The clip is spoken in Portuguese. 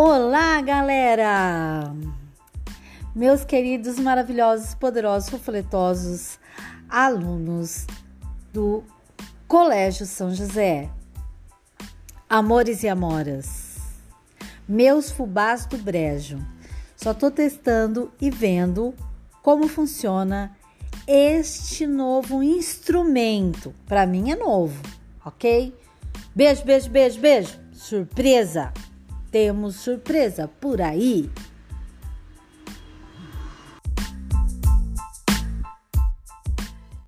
Olá, galera! Meus queridos, maravilhosos, poderosos, foletosos alunos do Colégio São José. Amores e amoras, meus fubás do brejo. Só tô testando e vendo como funciona este novo instrumento. Para mim é novo, ok? Beijo, beijo, beijo, beijo. Surpresa! Temos surpresa por aí.